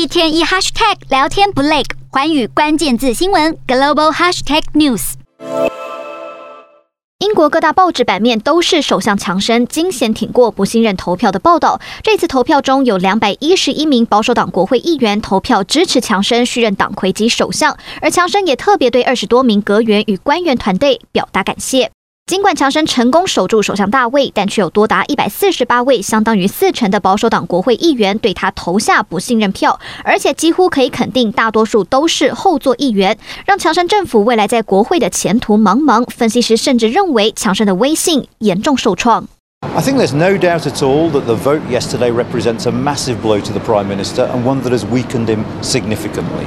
一天一 hashtag 聊天不累，寰宇关键字新闻 global hashtag news。英国各大报纸版面都是首相强生惊险挺过不信任投票的报道。这次投票中有两百一十一名保守党国会议员投票支持强生续任党魁及首相，而强生也特别对二十多名阁员与官员团队表达感谢。尽管强生成功守住首相大位，但却有多达一百四十八位，相当于四成的保守党国会议员对他投下不信任票，而且几乎可以肯定，大多数都是后座议员，让强生政府未来在国会的前途茫茫。分析师甚至认为，强生的威信严重受创。I think there's no doubt at all that the vote yesterday represents a massive blow to the Prime Minister and one that has weakened him significantly.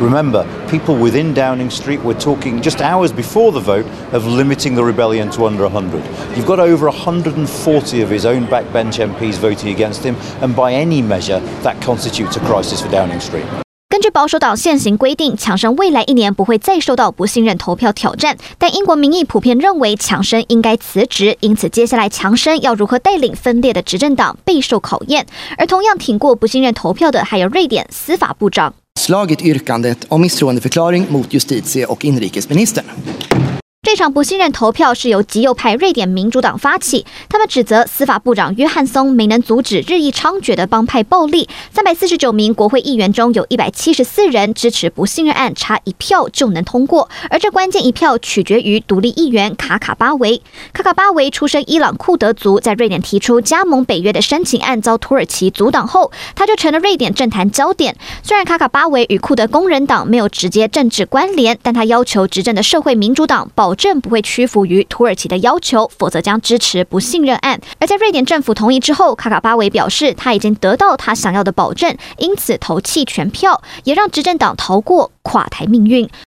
Remember, people within Downing Street were talking just hours before the vote of limiting the rebellion to under 100. You've got over 140 of his own backbench MPs voting against him, and by any measure, that constitutes a crisis for Downing Street. 保守党现行规定，强生未来一年不会再受到不信任投票挑战。但英国民意普遍认为强生应该辞职，因此接下来强生要如何带领分裂的执政党备受考验。而同样挺过不信任投票的还有瑞典司法部长。这场不信任投票是由极右派瑞典民主党发起，他们指责司法部长约翰松没能阻止日益猖獗的帮派暴力。三百四十九名国会议员中有一百七十四人支持不信任案，差一票就能通过。而这关键一票取决于独立议员卡卡巴维。卡卡巴维出身伊朗库德族，在瑞典提出加盟北约的申请案遭土耳其阻挡后，他就成了瑞典政坛焦点。虽然卡卡巴维与库德工人党没有直接政治关联，但他要求执政的社会民主党保证不会屈服于土耳其的要求，否则将支持不信任案。而在瑞典政府同意之后，卡卡巴维表示他已经得到他想要的保证，因此投弃权票，也让执政党逃过垮台命运。